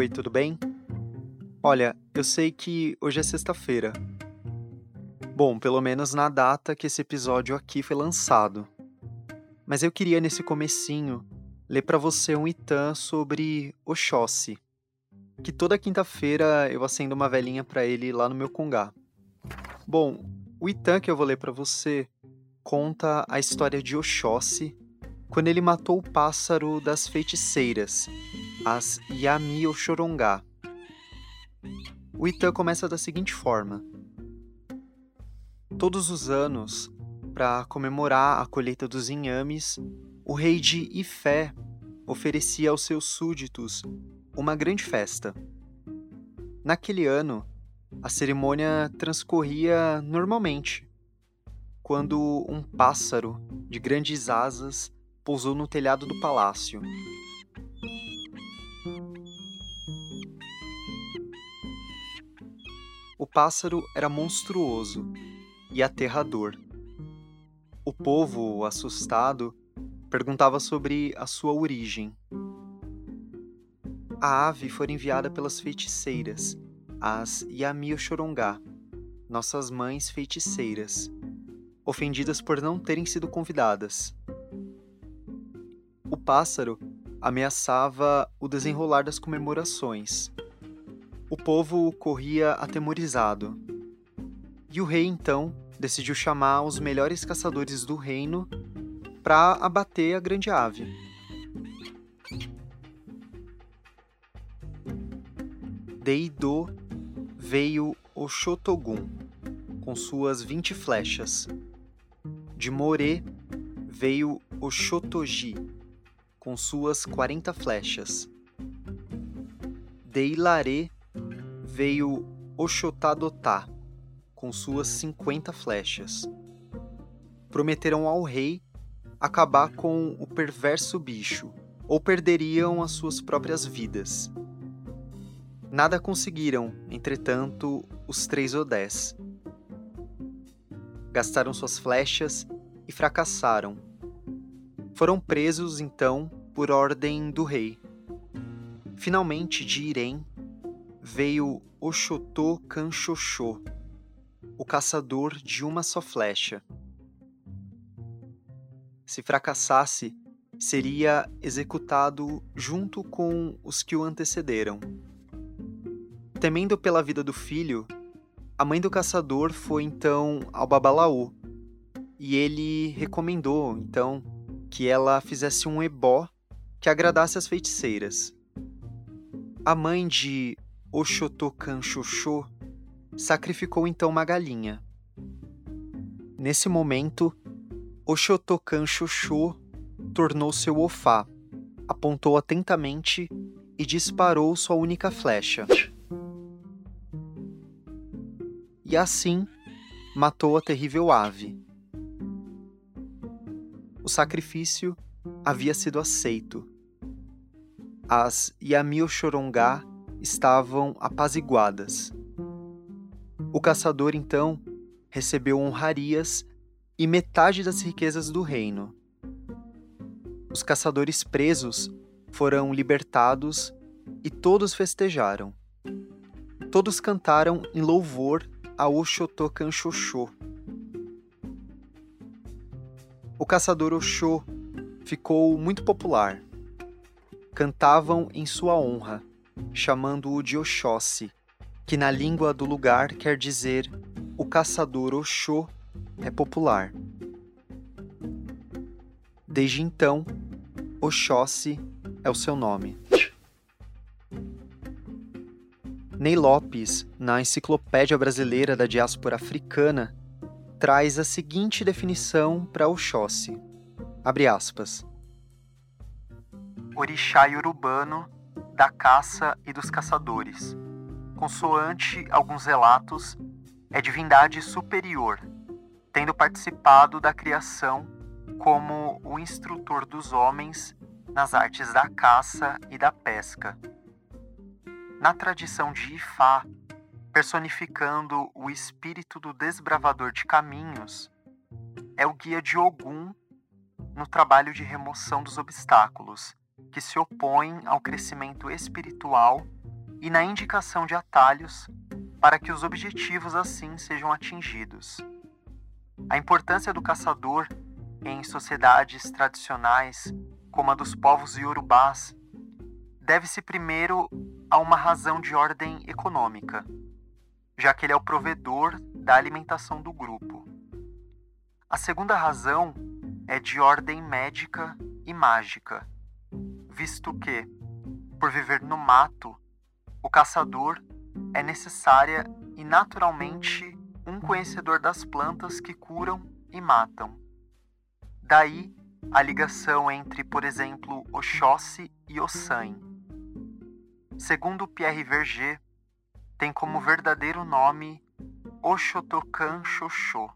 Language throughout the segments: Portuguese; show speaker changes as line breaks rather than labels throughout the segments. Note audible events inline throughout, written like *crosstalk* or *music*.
Oi, tudo bem? Olha, eu sei que hoje é sexta-feira. Bom, pelo menos na data que esse episódio aqui foi lançado. Mas eu queria nesse comecinho ler para você um itan sobre Oxóssi, que toda quinta-feira eu acendo uma velhinha para ele lá no meu congá. Bom, o itan que eu vou ler para você conta a história de Oxóssi quando ele matou o pássaro das feiticeiras, as Yami Oxorongá. O Itan começa da seguinte forma: Todos os anos, para comemorar a colheita dos inhames, o rei de Ifé oferecia aos seus súditos uma grande festa. Naquele ano, a cerimônia transcorria normalmente, quando um pássaro de grandes asas pousou no telhado do palácio. O pássaro era monstruoso e aterrador. O povo, assustado, perguntava sobre a sua origem. A ave foi enviada pelas feiticeiras, as Yami Oxorongá, nossas mães feiticeiras, ofendidas por não terem sido convidadas o pássaro ameaçava o desenrolar das comemorações. O povo corria atemorizado. E o rei então decidiu chamar os melhores caçadores do reino para abater a grande ave. Deido veio o Shotogun com suas vinte flechas. De More veio o Shotoji com suas quarenta flechas. De Ilaré veio Oxotadotá, com suas cinquenta flechas. Prometeram ao rei acabar com o perverso bicho, ou perderiam as suas próprias vidas. Nada conseguiram, entretanto, os três Odés. Gastaram suas flechas e fracassaram foram presos, então, por ordem do rei. Finalmente, de Irém, veio Oxotô Canchoxô, o caçador de uma só flecha. Se fracassasse, seria executado junto com os que o antecederam. Temendo pela vida do filho, a mãe do caçador foi então ao Babalaú, e ele recomendou, então, que ela fizesse um ebó que agradasse as feiticeiras. A mãe de Oxotocan Xoxô sacrificou então uma galinha. Nesse momento, Oxotocan Xoxô tornou seu ofá, apontou atentamente e disparou sua única flecha. E assim matou a terrível ave o sacrifício havia sido aceito. As Yamiochorongá estavam apaziguadas. O caçador, então, recebeu honrarias e metade das riquezas do reino. Os caçadores presos foram libertados e todos festejaram. Todos cantaram em louvor a Oxotocanxoxô, o caçador Oxô ficou muito popular. Cantavam em sua honra, chamando-o de Oxóssi, que na língua do lugar quer dizer o caçador Oxô é popular. Desde então, Oxóssi é o seu nome. Ney Lopes, na Enciclopédia Brasileira da Diáspora Africana, traz a seguinte definição para Oxóssi. Abre aspas. Orixá urbano da caça e dos caçadores. Consoante alguns relatos, é divindade superior, tendo participado da criação como o instrutor dos homens nas artes da caça e da pesca. Na tradição de Ifá, personificando o espírito do desbravador de caminhos, é o guia de Ogum no trabalho de remoção dos obstáculos, que se opõem ao crescimento espiritual e na indicação de atalhos para que os objetivos assim sejam atingidos. A importância do caçador em sociedades tradicionais, como a dos povos iorubás, deve-se primeiro a uma razão de ordem econômica, já que ele é o provedor da alimentação do grupo. A segunda razão é de ordem médica e mágica, visto que, por viver no mato, o caçador é necessária e naturalmente um conhecedor das plantas que curam e matam. Daí a ligação entre, por exemplo, Oxóssi e Ossan. Segundo Pierre Verger, tem como verdadeiro nome Oxotocan Xoxô.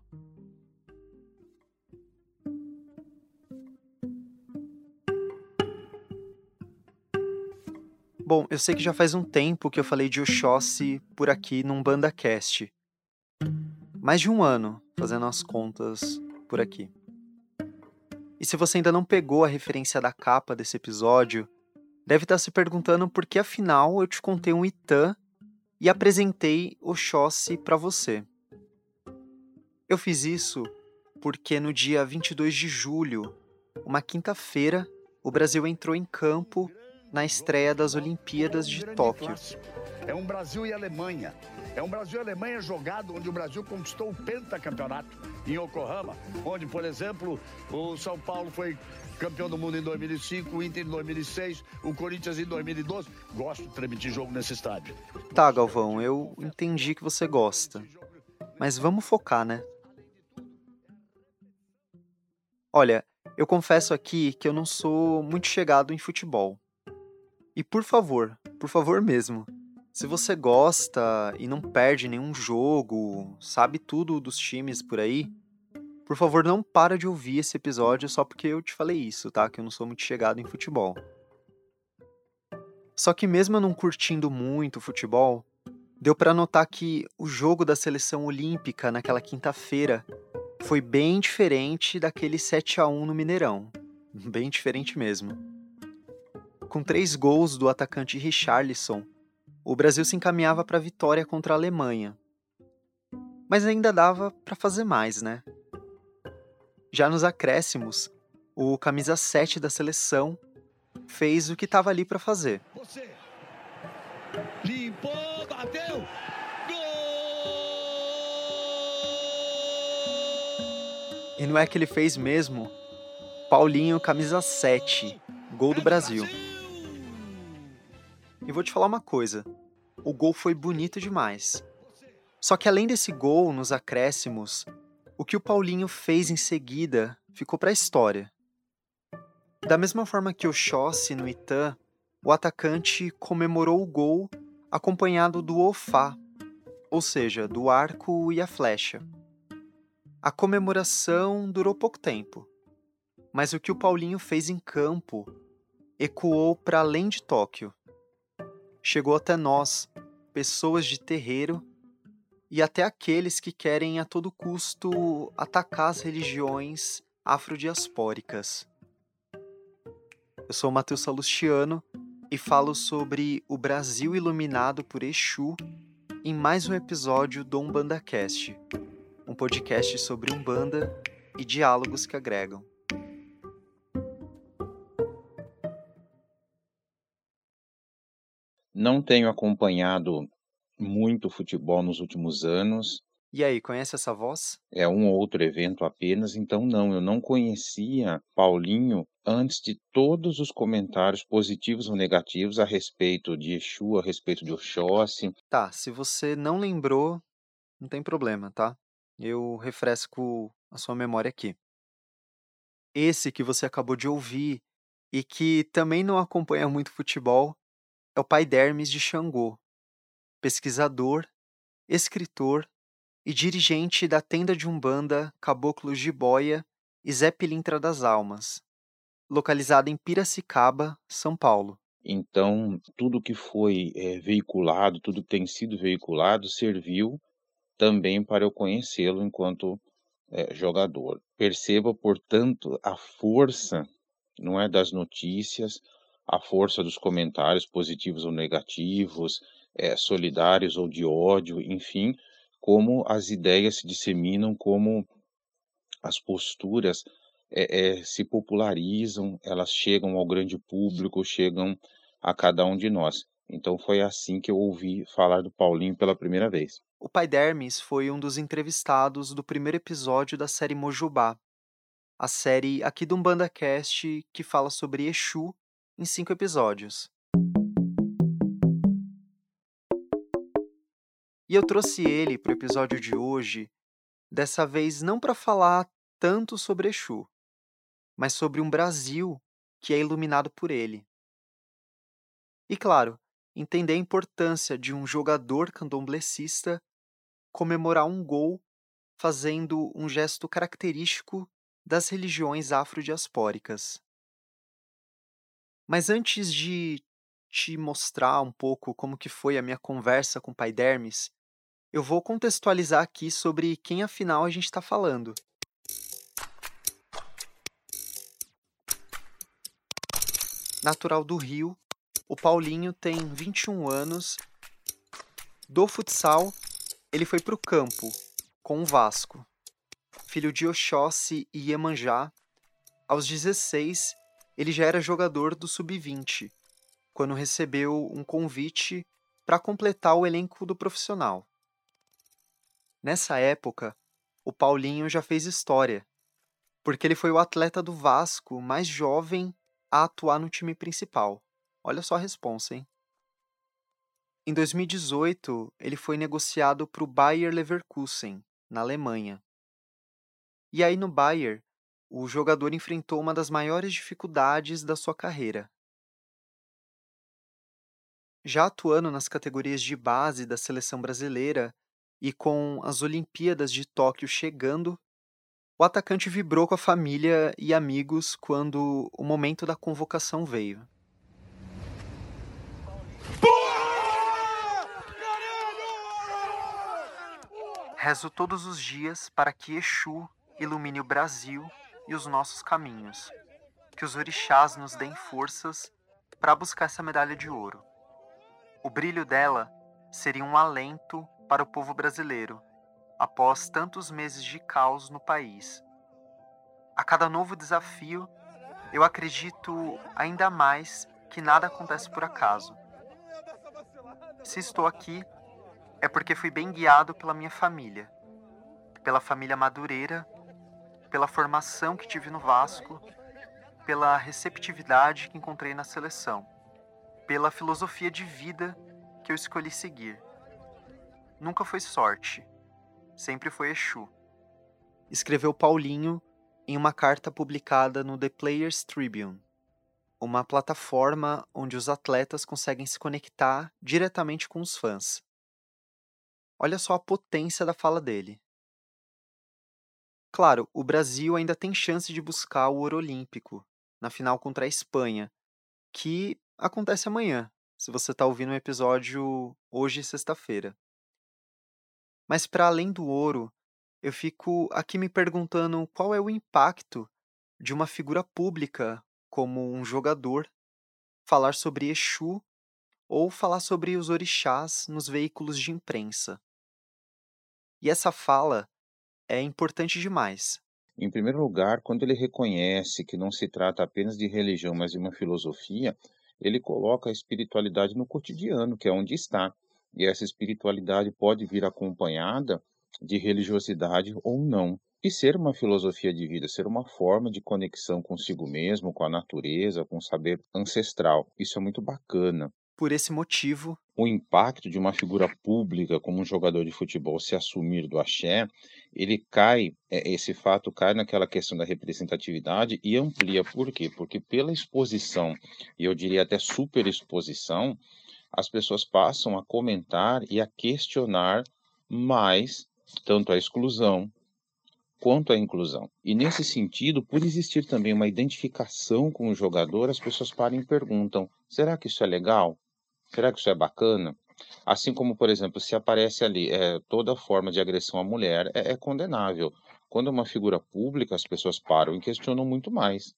Bom, eu sei que já faz um tempo que eu falei de Oxóssi por aqui num BandaCast. Mais de um ano fazendo as contas por aqui. E se você ainda não pegou a referência da capa desse episódio, deve estar se perguntando por que afinal eu te contei um Itã e apresentei Oxóssi para você. Eu fiz isso porque no dia 22 de julho, uma quinta-feira, o Brasil entrou em campo na estreia das Olimpíadas de Tóquio.
É um Brasil e Alemanha. É um Brasil e Alemanha jogado onde o Brasil conquistou o pentacampeonato em Yokohama, onde, por exemplo, o São Paulo foi campeão do mundo em 2005, o Inter em 2006, o Corinthians em 2012. Gosto de transmitir jogo nesse estádio.
Tá, Galvão, eu entendi que você gosta. Mas vamos focar, né? Olha, eu confesso aqui que eu não sou muito chegado em futebol. E por favor, por favor mesmo, se você gosta e não perde nenhum jogo, sabe tudo dos times por aí, por favor não para de ouvir esse episódio só porque eu te falei isso, tá? Que eu não sou muito chegado em futebol. Só que mesmo eu não curtindo muito futebol, deu para notar que o jogo da seleção olímpica naquela quinta-feira foi bem diferente daquele 7 a 1 no Mineirão. Bem diferente mesmo. Com três gols do atacante Richarlison, o Brasil se encaminhava para a vitória contra a Alemanha. Mas ainda dava para fazer mais, né? Já nos acréscimos, o camisa 7 da seleção fez o que estava ali para fazer. Você. Limpou, bateu. Gol! E não é que ele fez mesmo? Paulinho, camisa 7, gol do Brasil. E vou te falar uma coisa: o gol foi bonito demais. Só que além desse gol nos acréscimos, o que o Paulinho fez em seguida ficou para a história. Da mesma forma que o Chossi no Itã, o atacante comemorou o gol acompanhado do ofá, ou seja, do arco e a flecha. A comemoração durou pouco tempo, mas o que o Paulinho fez em campo ecoou para além de Tóquio chegou até nós, pessoas de terreiro, e até aqueles que querem a todo custo atacar as religiões afrodiaspóricas. Eu sou Matheus Salustiano e falo sobre o Brasil iluminado por Exu em mais um episódio do UmbandaCast, um podcast sobre Umbanda e diálogos que agregam.
Não tenho acompanhado muito futebol nos últimos anos.
E aí, conhece essa voz?
É um ou outro evento apenas, então não, eu não conhecia Paulinho antes de todos os comentários positivos ou negativos a respeito de Exu, a respeito de Oxóssi.
Tá, se você não lembrou, não tem problema, tá? Eu refresco a sua memória aqui. Esse que você acabou de ouvir e que também não acompanha muito futebol é o pai d'Hermes de Xangô, pesquisador, escritor e dirigente da tenda de Umbanda Caboclo Jiboia e Zé Pilintra das Almas, localizada em Piracicaba, São Paulo.
Então, tudo que foi é, veiculado, tudo que tem sido veiculado, serviu também para eu conhecê-lo enquanto é, jogador. Perceba, portanto, a força não é das notícias, a força dos comentários positivos ou negativos, é, solidários ou de ódio, enfim, como as ideias se disseminam, como as posturas é, é, se popularizam, elas chegam ao grande público, chegam a cada um de nós. Então foi assim que eu ouvi falar do Paulinho pela primeira vez.
O pai Dermes foi um dos entrevistados do primeiro episódio da série Mojubá, a série aqui do Umbanda Cast que fala sobre Exu em cinco episódios. E eu trouxe ele para o episódio de hoje, dessa vez não para falar tanto sobre Exu, mas sobre um Brasil que é iluminado por ele. E claro, entender a importância de um jogador candomblessista comemorar um gol fazendo um gesto característico das religiões afrodiaspóricas. Mas antes de te mostrar um pouco como que foi a minha conversa com o pai Dermes, eu vou contextualizar aqui sobre quem afinal a gente está falando. Natural do Rio, o Paulinho tem 21 anos. Do futsal, ele foi para o campo, com o Vasco. Filho de Oxóssi e Iemanjá, aos 16, ele já era jogador do Sub-20, quando recebeu um convite para completar o elenco do profissional. Nessa época, o Paulinho já fez história, porque ele foi o atleta do Vasco mais jovem a atuar no time principal. Olha só a responsa, hein? Em 2018, ele foi negociado para o Bayer Leverkusen, na Alemanha. E aí no Bayer, o jogador enfrentou uma das maiores dificuldades da sua carreira. Já atuando nas categorias de base da seleção brasileira e com as Olimpíadas de Tóquio chegando, o atacante vibrou com a família e amigos quando o momento da convocação veio. Rezo todos os dias para que Exu ilumine o Brasil e os nossos caminhos, que os orixás nos deem forças para buscar essa medalha de ouro. O brilho dela seria um alento para o povo brasileiro após tantos meses de caos no país. A cada novo desafio, eu acredito ainda mais que nada acontece por acaso. Se estou aqui, é porque fui bem guiado pela minha família, pela família Madureira, pela formação que tive no Vasco, pela receptividade que encontrei na seleção, pela filosofia de vida que eu escolhi seguir. Nunca foi sorte, sempre foi Exu. Escreveu Paulinho em uma carta publicada no The Players Tribune, uma plataforma onde os atletas conseguem se conectar diretamente com os fãs. Olha só a potência da fala dele. Claro, o Brasil ainda tem chance de buscar o ouro olímpico na final contra a Espanha, que acontece amanhã, se você está ouvindo o episódio hoje, sexta-feira. Mas para além do ouro, eu fico aqui me perguntando qual é o impacto de uma figura pública como um jogador falar sobre Exu ou falar sobre os orixás nos veículos de imprensa. E essa fala é importante demais.
Em primeiro lugar, quando ele reconhece que não se trata apenas de religião, mas de uma filosofia, ele coloca a espiritualidade no cotidiano, que é onde está. E essa espiritualidade pode vir acompanhada de religiosidade ou não. E ser uma filosofia de vida, ser uma forma de conexão consigo mesmo, com a natureza, com o saber ancestral. Isso é muito bacana.
Por esse motivo,
o impacto de uma figura pública como um jogador de futebol se assumir do axé, ele cai, é, esse fato cai naquela questão da representatividade e amplia. Por quê? Porque pela exposição, e eu diria até superexposição, as pessoas passam a comentar e a questionar mais tanto a exclusão quanto a inclusão. E nesse sentido, por existir também uma identificação com o jogador, as pessoas param e perguntam: será que isso é legal? Será que isso é bacana? Assim como, por exemplo, se aparece ali é, toda forma de agressão à mulher é, é condenável. Quando é uma figura pública, as pessoas param e questionam muito mais.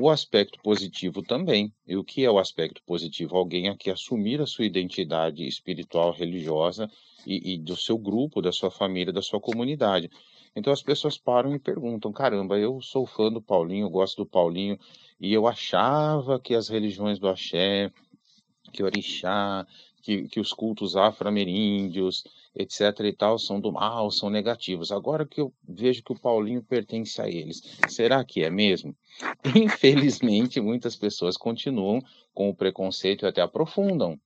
O aspecto positivo também. E o que é o aspecto positivo? Alguém aqui assumir a sua identidade espiritual, religiosa e, e do seu grupo, da sua família, da sua comunidade. Então as pessoas param e perguntam: caramba, eu sou fã do Paulinho, gosto do Paulinho, e eu achava que as religiões do axé, que orixá, que, que os cultos afro-ameríndios, etc. e tal, são do mal, são negativos. Agora que eu vejo que o Paulinho pertence a eles, será que é mesmo? *laughs* Infelizmente, muitas pessoas continuam com o preconceito e até aprofundam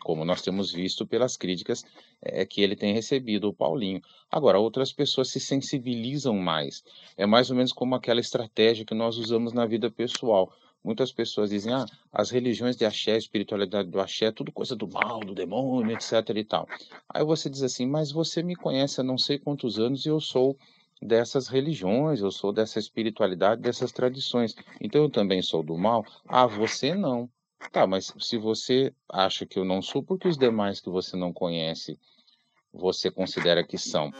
como nós temos visto pelas críticas é, que ele tem recebido, o Paulinho. Agora, outras pessoas se sensibilizam mais. É mais ou menos como aquela estratégia que nós usamos na vida pessoal. Muitas pessoas dizem, ah, as religiões de axé, a espiritualidade do axé, é tudo coisa do mal, do demônio, etc e tal. Aí você diz assim, mas você me conhece há não sei quantos anos e eu sou dessas religiões, eu sou dessa espiritualidade, dessas tradições. Então eu também sou do mal? Ah, você não. Tá, mas se você acha que eu não sou, por que os demais que você não conhece, você considera que são?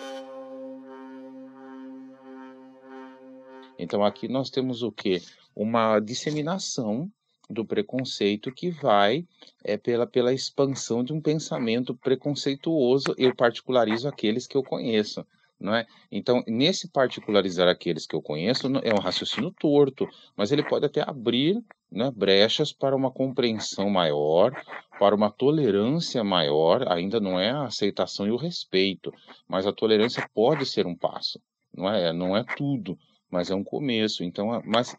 Então aqui nós temos o que? Uma disseminação do preconceito que vai é, pela, pela expansão de um pensamento preconceituoso. Eu particularizo aqueles que eu conheço. Não é? Então, nesse particularizar aqueles que eu conheço, é um raciocínio torto, mas ele pode até abrir né, brechas para uma compreensão maior, para uma tolerância maior, ainda não é a aceitação e o respeito, mas a tolerância pode ser um passo, não é? Não é tudo, mas é um começo. Então, mas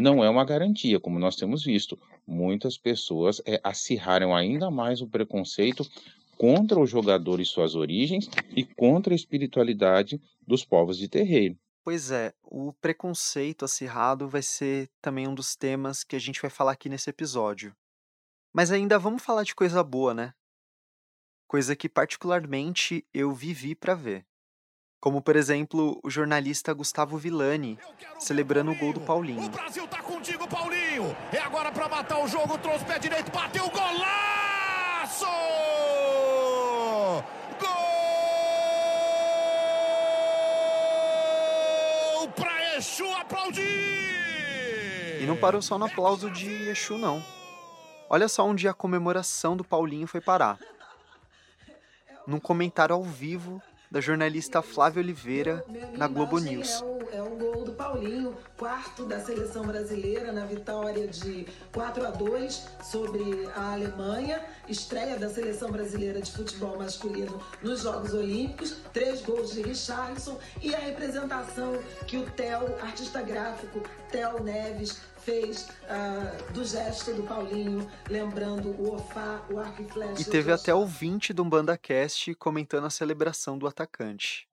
não é uma garantia, como nós temos visto. Muitas pessoas é, acirraram ainda mais o preconceito contra o jogador e suas origens e contra a espiritualidade dos povos de terreiro.
Pois é, o preconceito acirrado vai ser também um dos temas que a gente vai falar aqui nesse episódio. Mas ainda vamos falar de coisa boa, né? Coisa que particularmente eu vivi para ver. Como, por exemplo, o jornalista Gustavo Villani celebrando o gol do Paulinho. O Brasil tá contigo, Paulinho! É agora para matar o jogo, trouxe pé direito, bateu o golaço! Exu aplaudir! E não parou só no aplauso de Exu, não. Olha só onde a comemoração do Paulinho foi parar. Num comentário ao vivo da jornalista Flávia Oliveira na Globo News.
É o, é o gol do Paulinho, quarto da seleção brasileira na vitória de 4 a 2 sobre a Alemanha, estreia da seleção brasileira de futebol masculino nos Jogos Olímpicos, três gols de Richardson e a representação que o Theo, artista gráfico Theo Neves, fez uh, do gesto do Paulinho, lembrando o Ofá, o arco e flecha.
E teve até o 20 do BandaCast comentando a celebração do atacante.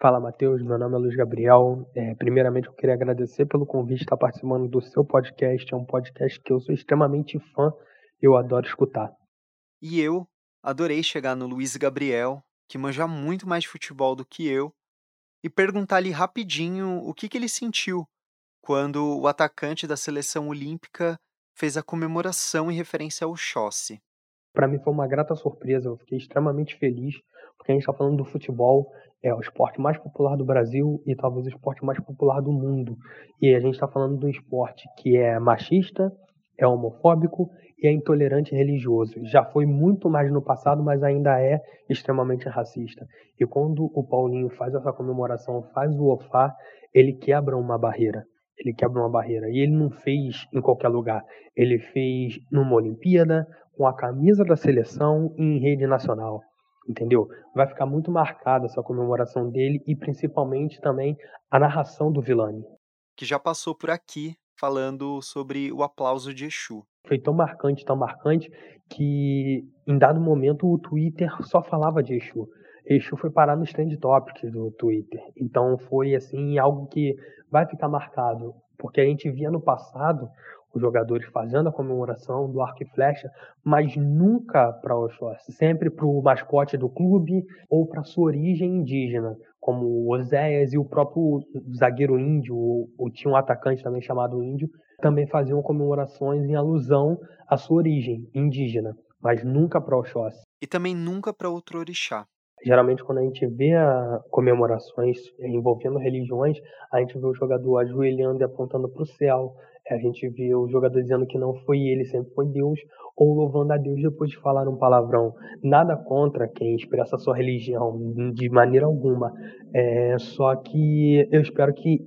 Fala, Matheus. Meu nome é Luiz Gabriel. É, primeiramente, eu queria agradecer pelo convite de estar participando do seu podcast. É um podcast que eu sou extremamente fã e eu adoro escutar.
E eu adorei chegar no Luiz Gabriel, que manja muito mais de futebol do que eu, e perguntar ali rapidinho o que, que ele sentiu quando o atacante da seleção olímpica fez a comemoração em referência ao Chossi.
Para mim foi uma grata surpresa, eu fiquei extremamente feliz, porque a gente está falando do futebol, é o esporte mais popular do Brasil e talvez o esporte mais popular do mundo. E a gente está falando de um esporte que é machista, é homofóbico e é intolerante religioso. Já foi muito mais no passado, mas ainda é extremamente racista. E quando o Paulinho faz essa comemoração, faz o OFA, ele quebra uma barreira ele quebra uma barreira. E ele não fez em qualquer lugar. Ele fez numa Olimpíada, com a camisa da seleção e em rede nacional. Entendeu? Vai ficar muito marcada essa comemoração dele e principalmente também a narração do Vilani.
Que já passou por aqui falando sobre o aplauso de Exu.
Foi tão marcante, tão marcante, que em dado momento o Twitter só falava de Exu. Exu foi parar nos trend topics do Twitter. Então foi assim algo que vai ficar marcado, porque a gente via no passado os jogadores fazendo a comemoração do arco e flecha, mas nunca para Oxóssi, sempre para o mascote do clube ou para sua origem indígena, como o Oséias e o próprio zagueiro índio, ou tinha um atacante também chamado índio, também faziam comemorações em alusão à sua origem indígena, mas nunca para Oxóssi.
E também nunca para outro orixá.
Geralmente, quando a gente vê comemorações envolvendo religiões, a gente vê o jogador ajoelhando e apontando para o céu, A gente vê o jogador dizendo que não foi ele, sempre foi Deus, ou louvando a Deus depois de falar um palavrão. Nada contra quem expressa sua religião, de maneira alguma. É, só que eu espero que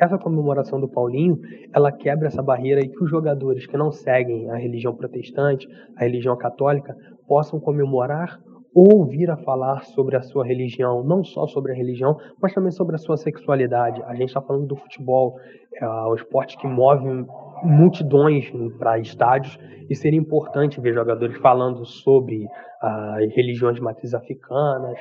essa comemoração do Paulinho, ela quebra essa barreira e que os jogadores que não seguem a religião protestante, a religião católica, possam comemorar ou vir a falar sobre a sua religião, não só sobre a religião, mas também sobre a sua sexualidade. A gente está falando do futebol, é o esporte que move multidões para estádios e seria importante ver jogadores falando sobre as religiões de matriz africanas,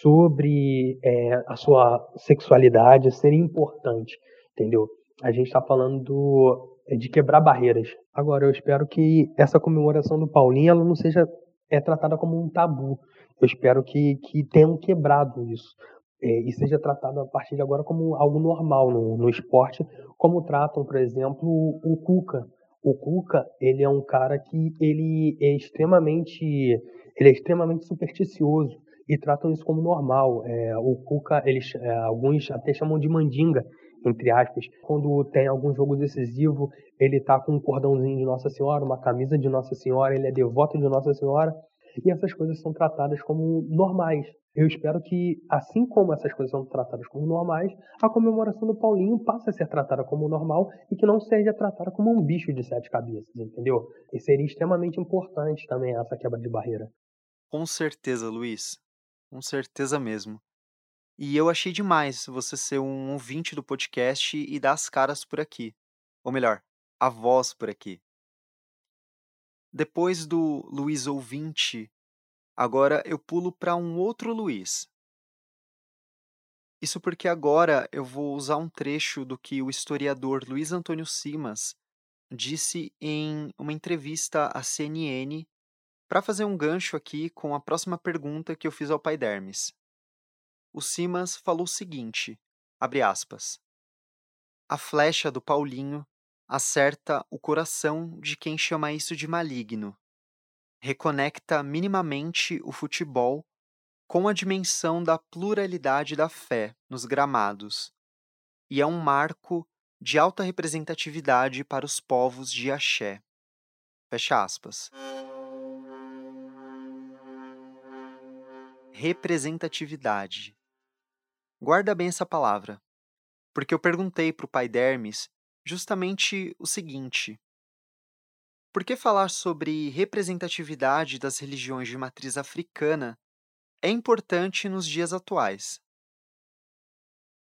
sobre é, a sua sexualidade, seria importante, entendeu? A gente está falando do, é, de quebrar barreiras. Agora, eu espero que essa comemoração do Paulinho ela não seja é tratada como um tabu. Eu espero que, que tenham quebrado isso é, e seja tratado a partir de agora como algo normal no, no esporte, como tratam, por exemplo, o, Cuca. O Cuca, ele é um cara que ele é extremamente, ele é extremamente supersticioso e tratam isso como normal. É, o Cuca, eles, é, alguns até chamam de mandinga, entre aspas. Quando tem algum jogo decisivo, ele tá com um cordãozinho de Nossa Senhora, uma camisa de Nossa Senhora, ele é devoto de Nossa Senhora, e essas coisas são tratadas como normais. Eu espero que, assim como essas coisas são tratadas como normais, a comemoração do Paulinho passe a ser tratada como normal e que não seja tratada como um bicho de sete cabeças, entendeu? E seria extremamente importante também essa quebra de barreira.
Com certeza, Luiz. Com certeza mesmo. E eu achei demais você ser um ouvinte do podcast e dar as caras por aqui. Ou melhor, a voz por aqui. Depois do Luiz ouvinte, agora eu pulo para um outro Luiz. Isso porque agora eu vou usar um trecho do que o historiador Luiz Antônio Simas disse em uma entrevista à CNN para fazer um gancho aqui com a próxima pergunta que eu fiz ao pai Dermes o Simas falou o seguinte, abre aspas, a flecha do Paulinho acerta o coração de quem chama isso de maligno. Reconecta minimamente o futebol com a dimensão da pluralidade da fé nos gramados e é um marco de alta representatividade para os povos de Axé. Fecha aspas. Representatividade Guarda bem essa palavra, porque eu perguntei para o pai Dermes justamente o seguinte: por que falar sobre representatividade das religiões de matriz africana é importante nos dias atuais?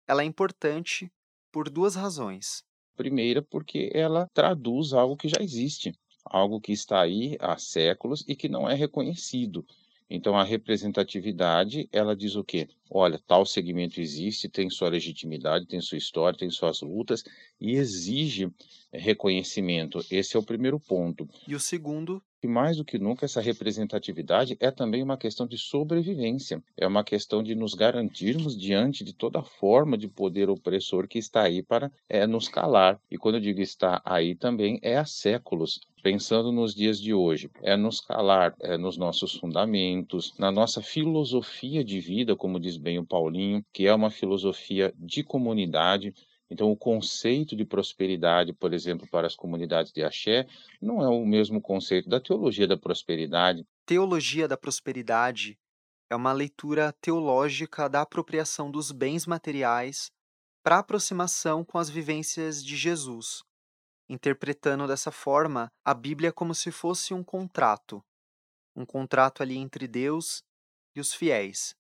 Ela é importante por duas razões.
Primeira, porque ela traduz algo que já existe, algo que está aí há séculos e que não é reconhecido. Então, a representatividade, ela diz o quê? Olha, tal segmento existe, tem sua legitimidade, tem sua história, tem suas lutas e exige reconhecimento. Esse é o primeiro ponto.
E o segundo?
E mais do que nunca, essa representatividade é também uma questão de sobrevivência. É uma questão de nos garantirmos diante de toda forma de poder opressor que está aí para é, nos calar. E quando eu digo está aí também, é há séculos pensando nos dias de hoje, é nos calar é nos nossos fundamentos, na nossa filosofia de vida, como diz bem o Paulinho, que é uma filosofia de comunidade. Então, o conceito de prosperidade, por exemplo, para as comunidades de axé, não é o mesmo conceito da teologia da prosperidade.
Teologia da prosperidade é uma leitura teológica da apropriação dos bens materiais para aproximação com as vivências de Jesus interpretando dessa forma a Bíblia como se fosse um contrato, um contrato ali entre Deus e os fiéis.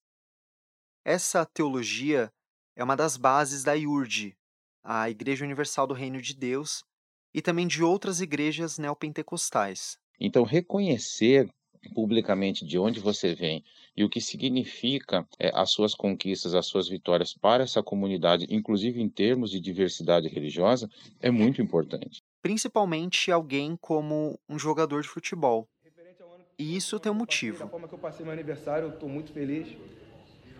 Essa teologia é uma das bases da IURD, a Igreja Universal do Reino de Deus, e também de outras igrejas neopentecostais.
Então, reconhecer publicamente de onde você vem e o que significa é, as suas conquistas, as suas vitórias para essa comunidade, inclusive em termos de diversidade religiosa, é muito importante.
Principalmente alguém como um jogador de futebol. E isso tem um motivo.
Da forma que eu passei meu aniversário, eu estou muito feliz.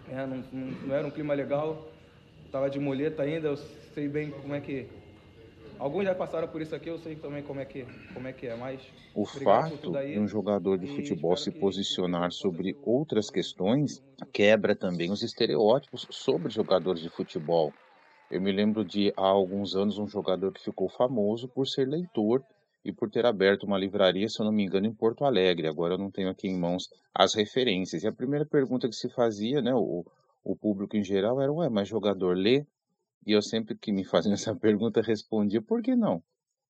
É, não, não, não, era um clima legal, estava de moleta ainda, eu sei bem como é que Alguns já passaram por isso aqui, eu sei também como é que, como é, que é, mas...
O fato de um jogador de futebol se posicionar sobre outras questões quebra também os estereótipos sobre jogadores de futebol. Eu me lembro de há alguns anos um jogador que ficou famoso por ser leitor e por ter aberto uma livraria, se eu não me engano, em Porto Alegre. Agora eu não tenho aqui em mãos as referências. E a primeira pergunta que se fazia, né, o, o público em geral era, ué, mas jogador lê? E eu sempre que me faziam *laughs* essa pergunta respondia, por que não?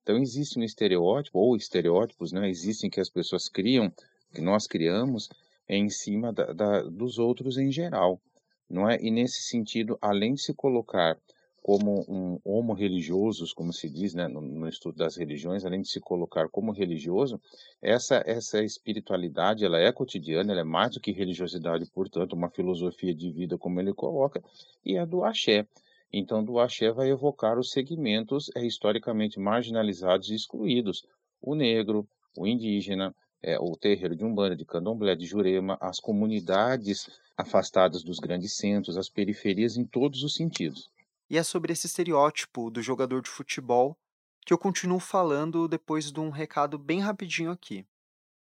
Então existe um estereótipo, ou estereótipos, né, existem que as pessoas criam, que nós criamos, em cima da, da, dos outros em geral, não é? E nesse sentido, além de se colocar como um homo religiosos, como se diz né, no, no, estudo das religiões, além de se colocar como religioso, essa essa espiritualidade ela é cotidiana, ela é mais do que religiosidade, portanto, uma filosofia de vida, como ele coloca, e é do axé. Então, do axé vai evocar os segmentos é, historicamente marginalizados e excluídos: o negro, o indígena, é, o terreiro de Umbanda, de Candomblé, de Jurema, as comunidades afastadas dos grandes centros, as periferias em todos os sentidos.
E é sobre esse estereótipo do jogador de futebol que eu continuo falando depois de um recado bem rapidinho aqui.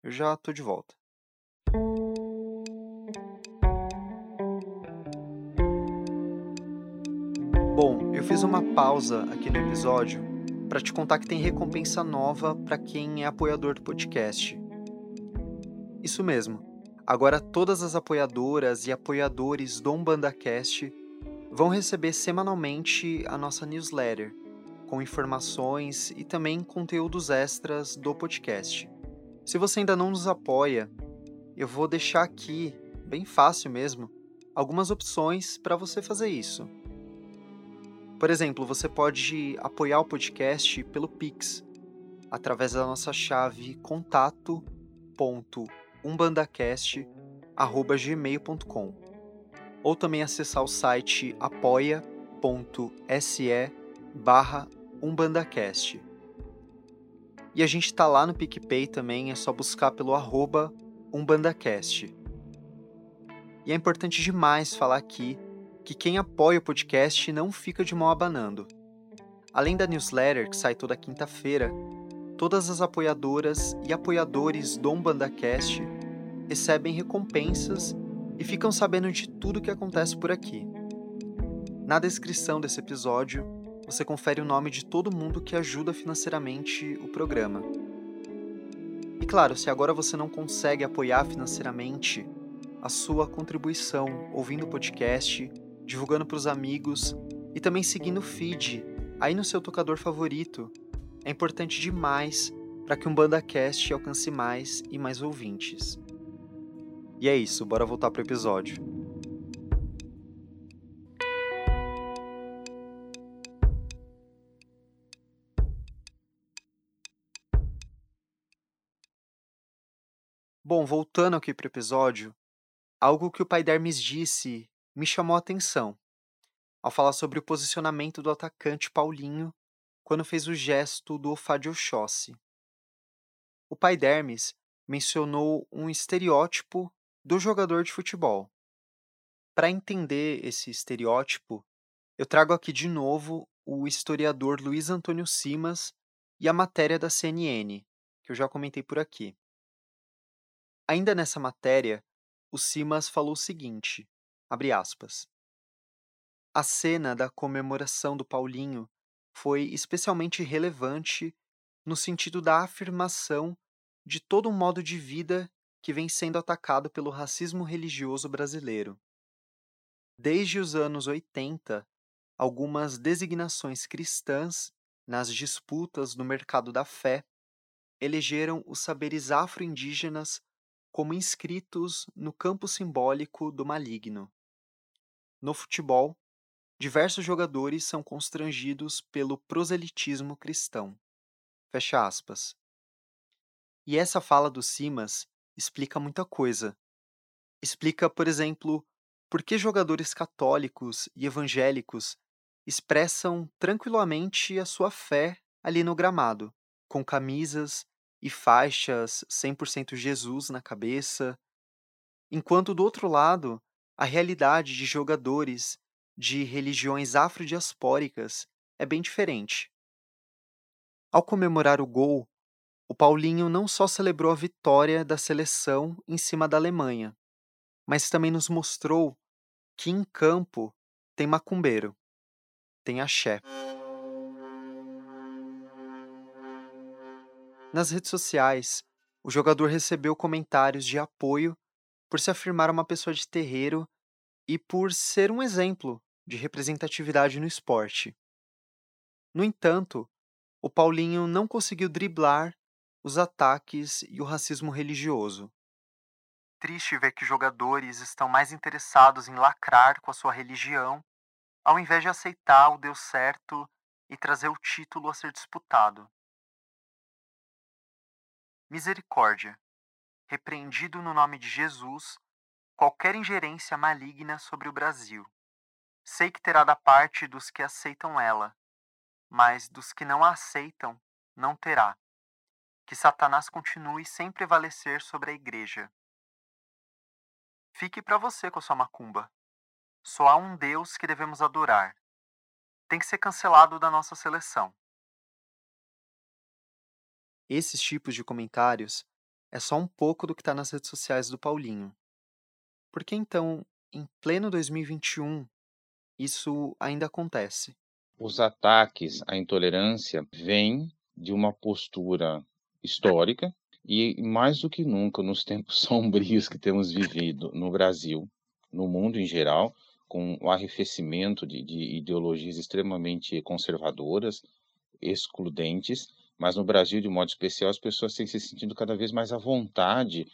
Eu já tô de volta. Bom, eu fiz uma pausa aqui no episódio para te contar que tem recompensa nova para quem é apoiador do podcast. Isso mesmo. Agora todas as apoiadoras e apoiadores do UmbandaCast vão receber semanalmente a nossa newsletter, com informações e também conteúdos extras do podcast. Se você ainda não nos apoia, eu vou deixar aqui, bem fácil mesmo, algumas opções para você fazer isso. Por exemplo, você pode apoiar o podcast pelo Pix, através da nossa chave contato.umbandacast.gmail.com ou também acessar o site apoia.se barra umbandacast. E a gente está lá no PicPay também, é só buscar pelo arroba umbandacast. E é importante demais falar aqui que quem apoia o podcast não fica de mão abanando. Além da newsletter, que sai toda quinta-feira, todas as apoiadoras e apoiadores do Umbandacast recebem recompensas e ficam sabendo de tudo o que acontece por aqui. Na descrição desse episódio, você confere o nome de todo mundo que ajuda financeiramente o programa. E claro, se agora você não consegue apoiar financeiramente, a sua contribuição ouvindo o podcast, divulgando para os amigos e também seguindo o feed aí no seu tocador favorito é importante demais para que um BandaCast alcance mais e mais ouvintes. E é isso, bora voltar pro episódio. Bom, voltando aqui pro episódio, algo que o pai Dermes disse me chamou a atenção ao falar sobre o posicionamento do atacante Paulinho quando fez o gesto do Ofadio Oxóssi. O pai Dermes mencionou um estereótipo do jogador de futebol. Para entender esse estereótipo, eu trago aqui de novo o historiador Luiz Antônio Simas e a matéria da CNN, que eu já comentei por aqui. Ainda nessa matéria, o Simas falou o seguinte, abre aspas, A cena da comemoração do Paulinho foi especialmente relevante no sentido da afirmação de todo um modo de vida que vem sendo atacado pelo racismo religioso brasileiro. Desde os anos 80, algumas designações cristãs nas disputas no mercado da fé elegeram os saberes afro-indígenas como inscritos no campo simbólico do maligno. No futebol, diversos jogadores são constrangidos pelo proselitismo cristão. Fecha aspas. E essa fala do Simas explica muita coisa. Explica, por exemplo, por que jogadores católicos e evangélicos expressam tranquilamente a sua fé ali no gramado, com camisas e faixas 100% Jesus na cabeça, enquanto do outro lado, a realidade de jogadores de religiões afrodiaspóricas é bem diferente. Ao comemorar o gol o Paulinho não só celebrou a vitória da seleção em cima da Alemanha, mas também nos mostrou que em campo tem macumbeiro, tem axé. Nas redes sociais, o jogador recebeu comentários de apoio por se afirmar uma pessoa de terreiro e por ser um exemplo de representatividade no esporte. No entanto, o Paulinho não conseguiu driblar os ataques e o racismo religioso. Triste ver que jogadores estão mais interessados em lacrar com a sua religião, ao invés de aceitar o Deus certo e trazer o título a ser disputado. Misericórdia. Repreendido no nome de Jesus qualquer ingerência maligna sobre o Brasil. Sei que terá da parte dos que aceitam ela, mas dos que não a aceitam, não terá. Que Satanás continue sem prevalecer sobre a igreja. Fique para você com a sua macumba. Só há um Deus que devemos adorar. Tem que ser cancelado da nossa seleção. Esses tipos de comentários é só um pouco do que está nas redes sociais do Paulinho. Por que então, em pleno 2021, isso ainda acontece?
Os ataques à intolerância vêm de uma postura histórica e, mais do que nunca, nos tempos *laughs* sombrios que temos vivido no Brasil, no mundo em geral, com o arrefecimento de, de ideologias extremamente conservadoras, excludentes, mas no Brasil, de modo especial, as pessoas têm se sentindo cada vez mais à vontade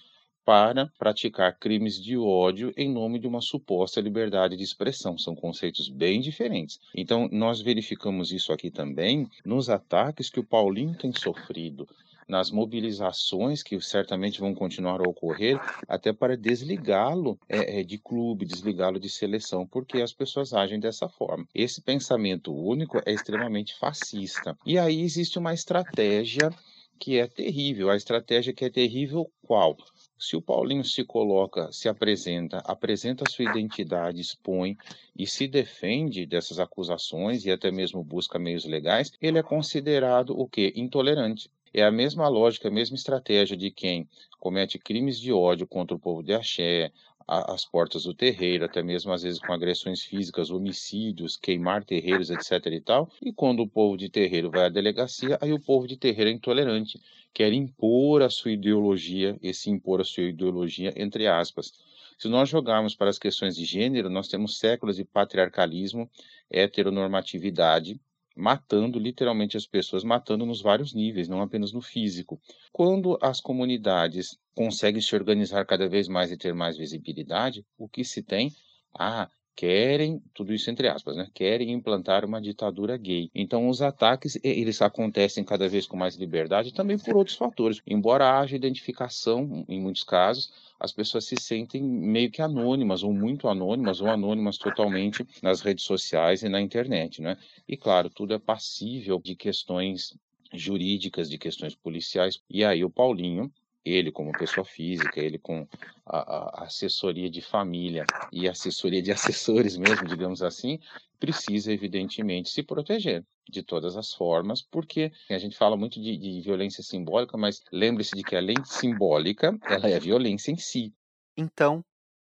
para praticar crimes de ódio em nome de uma suposta liberdade de expressão. São conceitos bem diferentes. Então, nós verificamos isso aqui também nos ataques que o Paulinho tem sofrido nas mobilizações que certamente vão continuar a ocorrer, até para desligá-lo é, é, de clube, desligá-lo de seleção, porque as pessoas agem dessa forma. Esse pensamento único é extremamente fascista. E aí existe uma estratégia que é terrível. A estratégia que é terrível, qual? Se o Paulinho se coloca, se apresenta, apresenta sua identidade, expõe e se defende dessas acusações e até mesmo busca meios legais, ele é considerado o que? Intolerante. É a mesma lógica, a mesma estratégia de quem comete crimes de ódio contra o povo de Axé, as portas do terreiro, até mesmo às vezes com agressões físicas, homicídios, queimar terreiros, etc e tal. E quando o povo de terreiro vai à delegacia, aí o povo de terreiro é intolerante, quer impor a sua ideologia, esse impor a sua ideologia entre aspas. Se nós jogarmos para as questões de gênero, nós temos séculos de patriarcalismo, heteronormatividade, matando literalmente as pessoas, matando nos vários níveis, não apenas no físico. Quando as comunidades conseguem se organizar cada vez mais e ter mais visibilidade, o que se tem? Ah, querem, tudo isso entre aspas, né? Querem implantar uma ditadura gay. Então os ataques, eles acontecem cada vez com mais liberdade também por outros fatores. Embora haja identificação em muitos casos, as pessoas se sentem meio que anônimas ou muito anônimas ou anônimas totalmente nas redes sociais e na internet, né? E claro, tudo é passível de questões jurídicas, de questões policiais. E aí o Paulinho ele como pessoa física, ele com a, a, assessoria de família e assessoria de *laughs* assessores mesmo, digamos assim, precisa evidentemente se proteger de todas as formas, porque a gente fala muito de, de violência simbólica, mas lembre-se de que além de simbólica, ela é violência em si.
Então,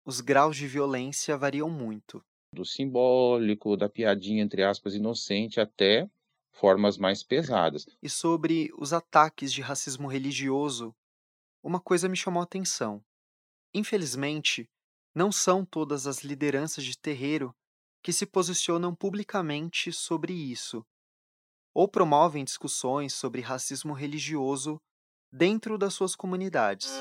os graus de violência variam muito.
Do simbólico, da piadinha, entre aspas, inocente, até formas mais pesadas.
E sobre os ataques de racismo religioso uma coisa me chamou a atenção. Infelizmente, não são todas as lideranças de terreiro que se posicionam publicamente sobre isso, ou promovem discussões sobre racismo religioso dentro das suas comunidades.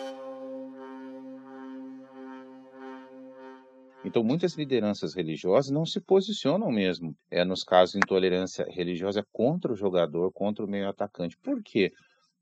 Então, muitas lideranças religiosas não se posicionam mesmo, é, nos casos de intolerância religiosa contra o jogador, contra o meio atacante. Por quê?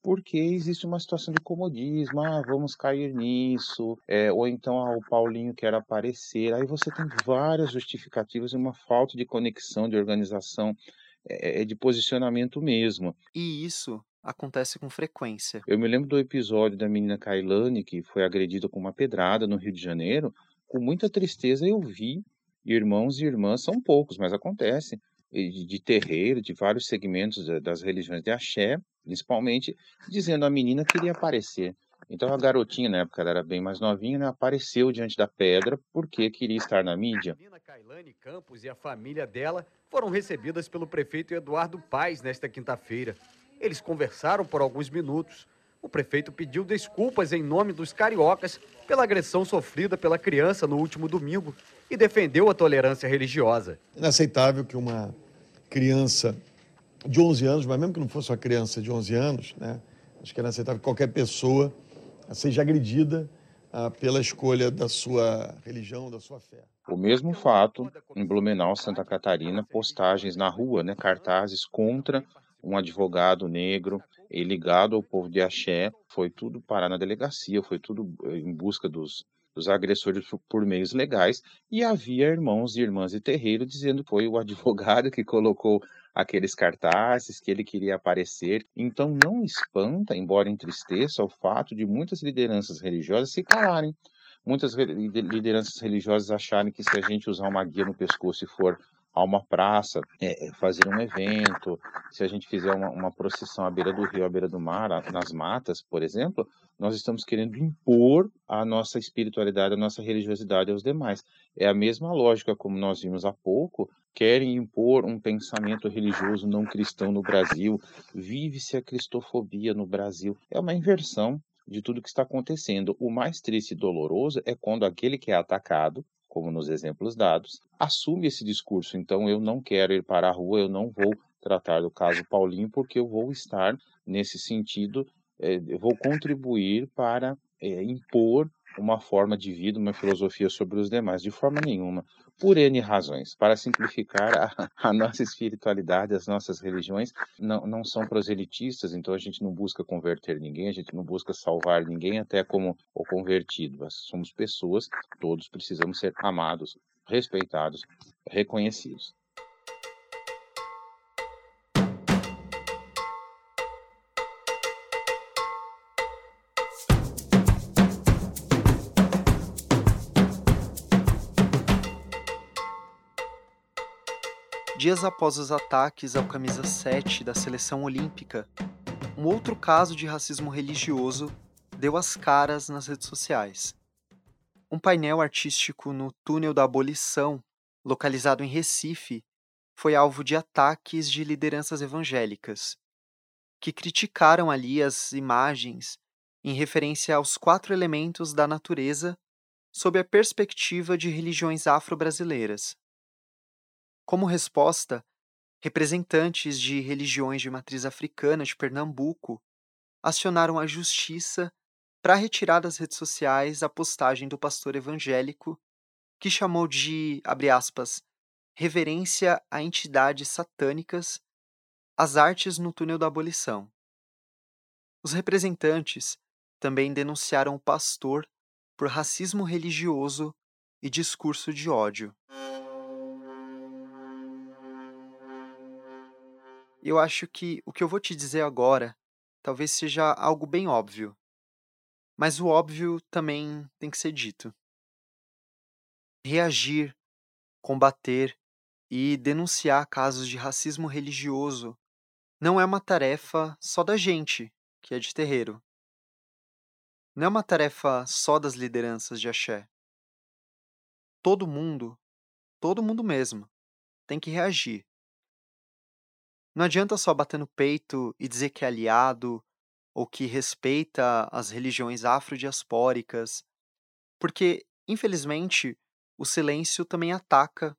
Porque existe uma situação de comodismo, ah, vamos cair nisso, é, ou então ah, o Paulinho quer aparecer. Aí você tem várias justificativas e uma falta de conexão, de organização, é, de posicionamento mesmo.
E isso acontece com frequência.
Eu me lembro do episódio da menina Kailane, que foi agredida com uma pedrada no Rio de Janeiro. Com muita tristeza eu vi irmãos e irmãs, são poucos, mas acontece, de terreiro, de vários segmentos das religiões de axé, principalmente, dizendo a menina queria aparecer. Então a garotinha, na época ela era bem mais novinha, né, apareceu diante da pedra porque queria estar na mídia.
A menina Kailane Campos e a família dela foram recebidas pelo prefeito Eduardo Paes nesta quinta-feira. Eles conversaram por alguns minutos. O prefeito pediu desculpas em nome dos cariocas pela agressão sofrida pela criança no último domingo e defendeu a tolerância religiosa.
Inaceitável que uma criança de 11 anos, mas mesmo que não fosse uma criança de 11 anos, né, acho que é inaceitável que qualquer pessoa seja agredida ah, pela escolha da sua religião, da sua fé.
O mesmo fato em Blumenau, Santa Catarina, postagens na rua, né, cartazes contra um advogado negro ligado ao povo de Axé, foi tudo parar na delegacia, foi tudo eh, em busca dos, dos agressores por meios legais, e havia irmãos e irmãs de terreiro dizendo que foi o *laughs* advogado que colocou aqueles cartazes, que ele queria aparecer. Então não espanta, embora entristeça, o fato de muitas lideranças religiosas se calarem. Muitas lideranças religiosas acharem que se a gente usar uma guia no pescoço e for a uma praça, é, fazer um evento, se a gente fizer uma, uma, procissão à beira do rio, à beira do mar, nas matas, por exemplo, nós estamos querendo impor a nossa espiritualidade, a nossa religiosidade aos demais. É a mesma lógica como nós vimos há pouco, querem impor um pensamento religioso não cristão no Brasil, vive-se a cristofobia no Brasil. É uma inversão de tudo que está acontecendo. O mais triste e doloroso é quando aquele que é atacado como nos exemplos dados, assume esse discurso. Então, eu não quero ir para a rua, eu não vou tratar do caso Paulinho, porque eu vou estar, nesse sentido, é, eu vou contribuir para é, impor uma forma de vida, uma filosofia sobre os demais, de forma nenhuma, por N razões. Para simplificar, a, *laughs* a, nossa espiritualidade, as nossas religiões não, não são proselitistas, então a gente não busca converter ninguém, a gente não busca salvar ninguém, até como o convertido. Nós somos pessoas, todos precisamos ser amados, respeitados, reconhecidos.
Dias após os ataques ao camisa 7 da seleção olímpica, um outro caso de racismo religioso deu as caras nas redes sociais. Um painel artístico no Túnel da Abolição, localizado em Recife, foi alvo de ataques de lideranças evangélicas, que criticaram ali as imagens em referência aos quatro elementos da natureza sob a perspectiva de religiões afro-brasileiras. Como resposta, representantes de religiões de matriz africana de Pernambuco acionaram a justiça para retirar das redes sociais a postagem do pastor evangélico que chamou de, abre aspas, reverência a entidades satânicas as artes no túnel da abolição. Os representantes também denunciaram o pastor por racismo religioso e discurso de ódio. Eu acho que o que eu vou te dizer agora talvez seja algo bem óbvio. Mas o óbvio também tem que ser dito. Reagir, combater e denunciar casos de racismo religioso não é uma tarefa só da gente, que é de terreiro. Não é uma tarefa só das lideranças de axé. Todo mundo, todo mundo mesmo, tem que reagir. Não adianta só bater no peito e dizer que é aliado ou que respeita as religiões afrodiaspóricas, porque, infelizmente, o silêncio também ataca,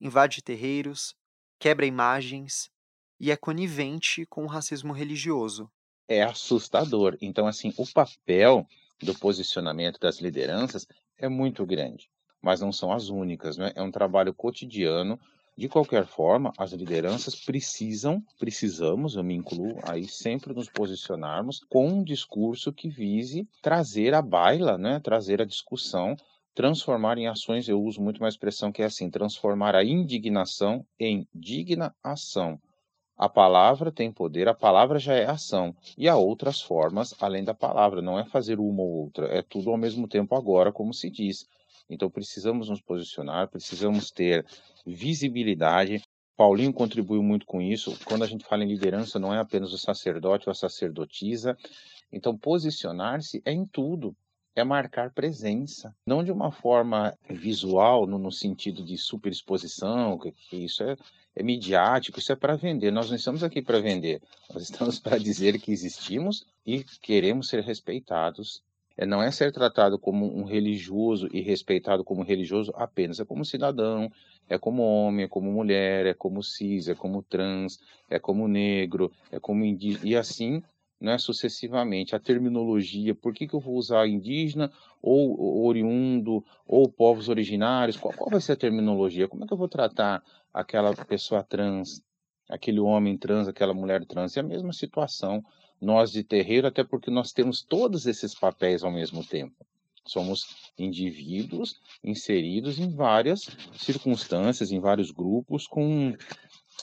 invade terreiros, quebra imagens e é conivente com o racismo religioso.
É assustador. Então, assim, o papel do posicionamento das lideranças é muito grande, mas não são as únicas, né? É um trabalho cotidiano de qualquer forma, as lideranças precisam, precisamos, eu me incluo, aí sempre nos posicionarmos com um discurso que vise trazer a baila, né, trazer a discussão, transformar em ações, eu uso muito uma expressão que é assim, transformar a indignação em digna ação. A palavra tem poder, a palavra já é ação. E há outras formas além da palavra, não é fazer uma ou outra, é tudo ao mesmo tempo agora, como se diz. Então precisamos nos posicionar, precisamos ter visibilidade. Paulinho contribuiu muito com isso. Quando a gente fala em liderança, não é apenas o sacerdote ou a sacerdotisa. Então, posicionar-se é em tudo, é marcar presença, não de uma forma visual, no, no sentido de superexposição, que, que isso é, é midiático, isso é para vender. Nós não estamos aqui para vender, nós *laughs* estamos para dizer que existimos e queremos ser respeitados. É, não é ser tratado como um religioso e respeitado como religioso apenas, é como cidadão, é como homem, é como mulher, é como cis, é como trans, é como negro, é como indígena, e assim né, sucessivamente. A terminologia, por que, que eu vou usar indígena, ou oriundo, ou povos originários, qual, qual vai ser a terminologia? Como é que eu vou tratar aquela pessoa trans, aquele homem trans, aquela mulher trans? É a mesma situação, nós de terreiro, até porque nós temos todos esses papéis ao mesmo tempo. Somos indivíduos inseridos em várias circunstâncias, em vários grupos, com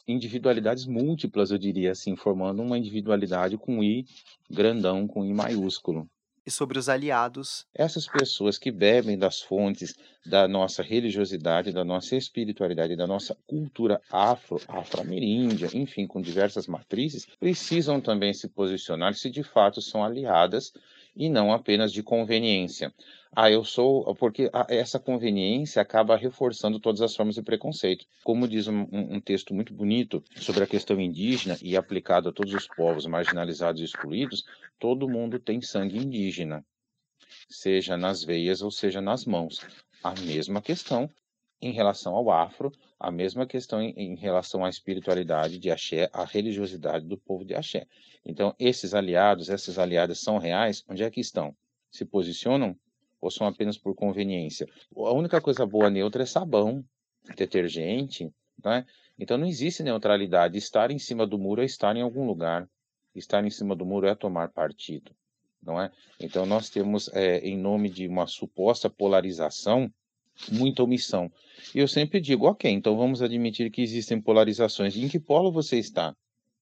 individualidades múltiplas, eu diria assim, formando uma individualidade com I grandão, com I maiúsculo.
E sobre os aliados.
Essas pessoas que bebem das fontes da nossa religiosidade, da nossa espiritualidade, da nossa cultura afro, afro-ameríndia, enfim, com diversas matrizes, precisam também se posicionar se de fato são aliadas e não apenas de conveniência. Ah, eu sou. Porque essa conveniência acaba reforçando todas as formas de preconceito. Como diz um, um, texto muito bonito sobre a questão indígena e aplicado a todos os povos marginalizados e excluídos, todo mundo tem sangue indígena, seja nas veias ou seja nas mãos. A mesma questão em relação ao afro, a mesma questão em, em, relação à espiritualidade de axé, à religiosidade do povo de axé. Então, esses aliados, essas aliadas são reais? Onde é que estão? Se posicionam ou são apenas por conveniência? A única coisa boa neutra é sabão, detergente, né? Então não existe neutralidade. Estar em cima do muro é estar em algum lugar. Estar em cima do muro é tomar partido, não é? Então nós temos, é, em nome de uma suposta polarização, muita omissão. E eu sempre digo, ok, então vamos admitir que existem polarizações. Em que polo você está?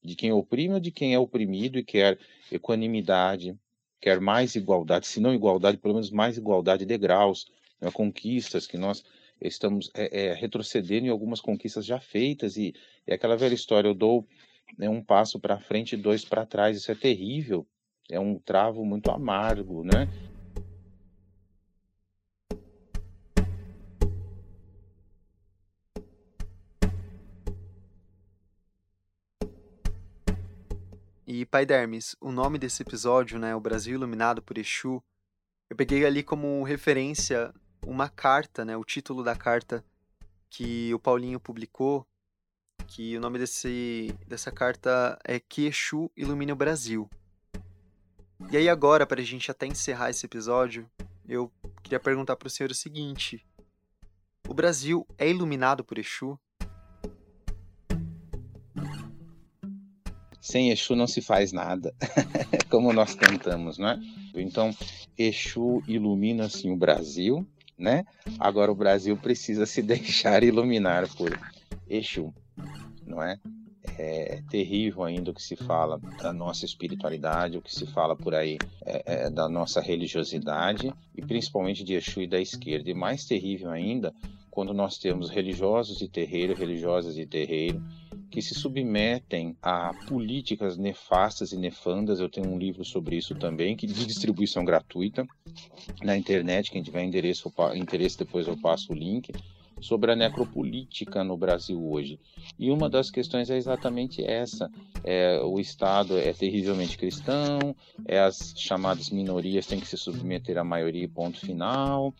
De quem oprime ou de quem é oprimido e quer equanimidade, quer mais igualdade, se não igualdade, pelo menos mais igualdade de graus, né, conquistas que nós estamos é, é, retrocedendo em algumas conquistas já feitas e é aquela velha história, eu dou né, um passo para frente e dois para trás, isso é terrível, é um travo muito amargo, né?
Pai Dermes, o nome desse episódio, né, o Brasil iluminado por Exu, eu peguei ali como referência uma carta, né, o título da carta que o Paulinho publicou, que o nome desse, dessa carta é Que Exu Ilumine o Brasil. E aí agora, para a gente até encerrar esse episódio, eu queria perguntar para o senhor o seguinte: o Brasil é iluminado por Exu?
Sem Exu não se faz nada, *laughs* como nós cantamos, né? Então, Exu ilumina assim o Brasil, né? Agora o Brasil precisa se *laughs* deixar iluminar por Exu, não é? É terrível ainda o que se fala da nossa espiritualidade, o que se fala por aí é, é, da nossa religiosidade e principalmente de Exu e da esquerda. E mais terrível ainda quando nós temos religiosos de terreiro, religiosas de terreiro, que se submetem a políticas nefastas e nefandas. Eu tenho um livro sobre isso também, que de distribuição gratuita na internet. Quem tiver endereço, interesse, depois eu passo o link sobre a necropolítica no Brasil hoje. E uma das questões é exatamente essa: é, o Estado é terrivelmente cristão, é, as chamadas minorias têm que se submeter à maioria, ponto final,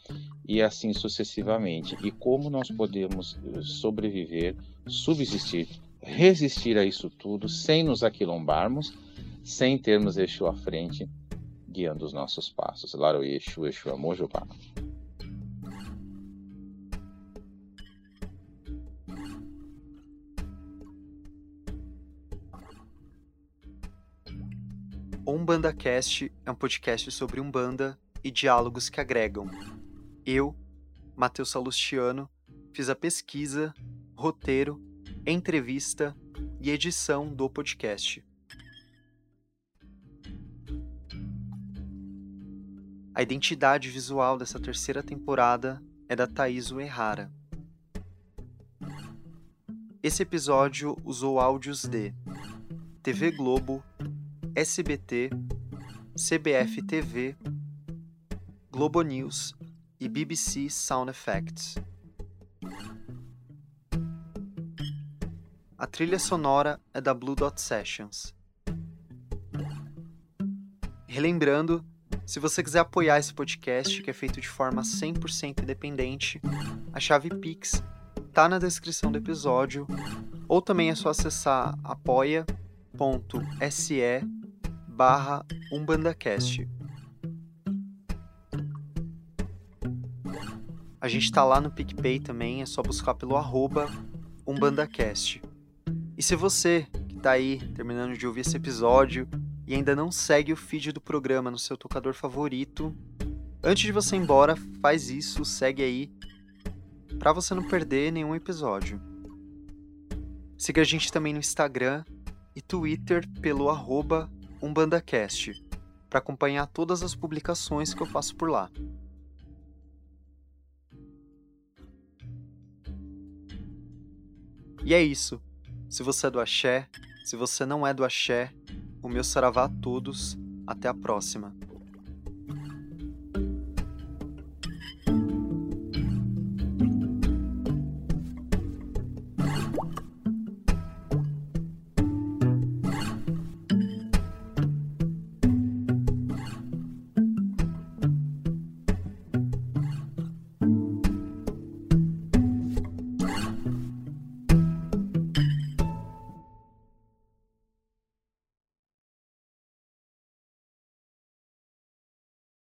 e assim sucessivamente. E como nós podemos sobreviver, subsistir resistir a isso tudo sem nos aquilombarmos, sem termos Exu à frente guiando os nossos passos. Laro Exu, Exu Amojubá.
O Umbanda Cast é um podcast sobre Umbanda e diálogos que agregam. Eu, Matheus Salustiano, fiz a pesquisa, roteiro entrevista e edição do podcast. A identidade visual dessa terceira temporada é da Thaís Uehara. Esse episódio usou áudios de TV Globo, SBT, CBF TV, Globo News e BBC Sound Effects. A trilha sonora é da Blue Dot Sessions. Relembrando, se você quiser apoiar esse podcast, que é feito de forma 100% independente, a chave Pix tá na descrição do episódio, ou também é só acessar apoia.se barra umbandacast. A gente tá lá no PicPay também, é só buscar pelo arroba umbandacast. E se você que tá aí terminando de ouvir esse episódio e ainda não segue o feed do programa no seu tocador favorito, antes de você ir embora, faz isso, segue aí, para você não perder nenhum episódio. Siga a gente também no Instagram e Twitter pelo arroba umbandacast, para acompanhar todas as publicações que eu faço por lá. E é isso. Se você é do axé, se você não é do axé, o meu saravá a todos. Até a próxima.